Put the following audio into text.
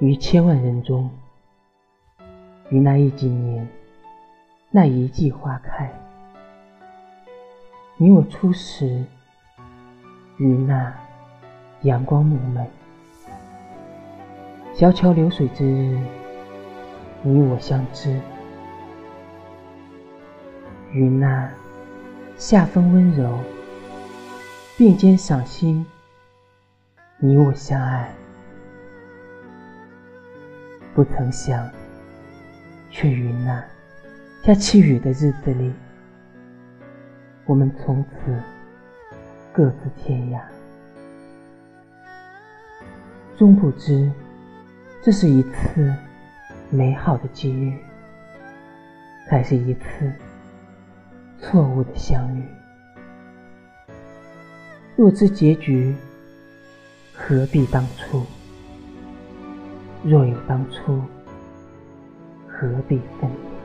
于千万人中，于那一几年，那一季花开，你我初识，于那阳光明媚，小桥流水之日，你我相知，于那夏风温柔，并肩赏心。你我相爱，不曾想，却于那下起雨的日子里，我们从此各自天涯。终不知，这是一次美好的机遇，还是一次错误的相遇？若知结局。何必当初？若有当初，何必分离？